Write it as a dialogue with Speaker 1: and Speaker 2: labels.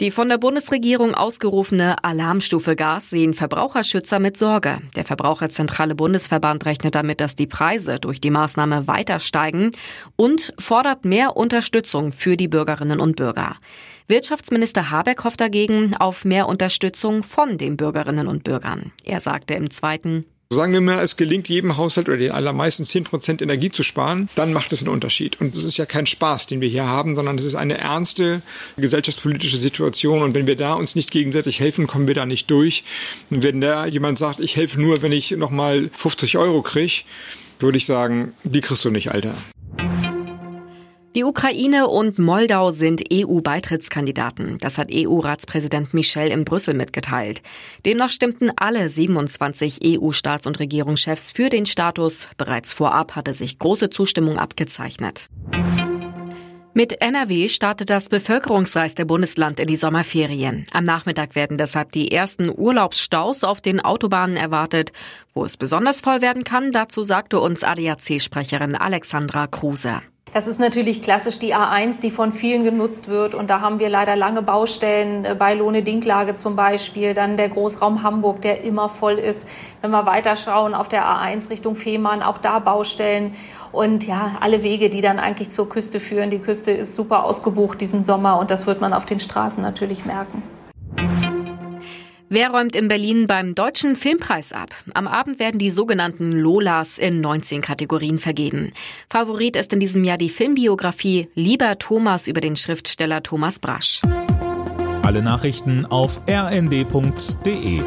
Speaker 1: Die von der Bundesregierung ausgerufene Alarmstufe Gas sehen Verbraucherschützer mit Sorge. Der Verbraucherzentrale Bundesverband rechnet damit, dass die Preise durch die Maßnahme weiter steigen und fordert mehr Unterstützung für die Bürgerinnen und Bürger. Wirtschaftsminister Habeck hofft dagegen auf mehr Unterstützung von den Bürgerinnen und Bürgern. Er sagte im zweiten
Speaker 2: Sagen wir mal, es gelingt jedem Haushalt oder den allermeisten 10 Prozent Energie zu sparen, dann macht es einen Unterschied. Und das ist ja kein Spaß, den wir hier haben, sondern es ist eine ernste gesellschaftspolitische Situation. Und wenn wir da uns nicht gegenseitig helfen, kommen wir da nicht durch. Und wenn da jemand sagt, ich helfe nur, wenn ich nochmal 50 Euro kriege, würde ich sagen, die kriegst du nicht, Alter.
Speaker 1: Die Ukraine und Moldau sind EU-Beitrittskandidaten. Das hat EU-Ratspräsident Michel in Brüssel mitgeteilt. Demnach stimmten alle 27 EU-Staats- und Regierungschefs für den Status. Bereits vorab hatte sich große Zustimmung abgezeichnet. Mit NRW startet das bevölkerungsreichste Bundesland in die Sommerferien. Am Nachmittag werden deshalb die ersten Urlaubsstaus auf den Autobahnen erwartet. Wo es besonders voll werden kann, dazu sagte uns ADAC-Sprecherin Alexandra Kruse.
Speaker 3: Das ist natürlich klassisch die A1, die von vielen genutzt wird. Und da haben wir leider lange Baustellen äh, bei Lohne-Dinklage zum Beispiel. Dann der Großraum Hamburg, der immer voll ist. Wenn wir weiterschauen auf der A1 Richtung Fehmarn, auch da Baustellen. Und ja, alle Wege, die dann eigentlich zur Küste führen. Die Küste ist super ausgebucht diesen Sommer und das wird man auf den Straßen natürlich merken.
Speaker 1: Wer räumt in Berlin beim Deutschen Filmpreis ab? Am Abend werden die sogenannten Lolas in 19 Kategorien vergeben. Favorit ist in diesem Jahr die Filmbiografie Lieber Thomas über den Schriftsteller Thomas Brasch.
Speaker 4: Alle Nachrichten auf rnd.de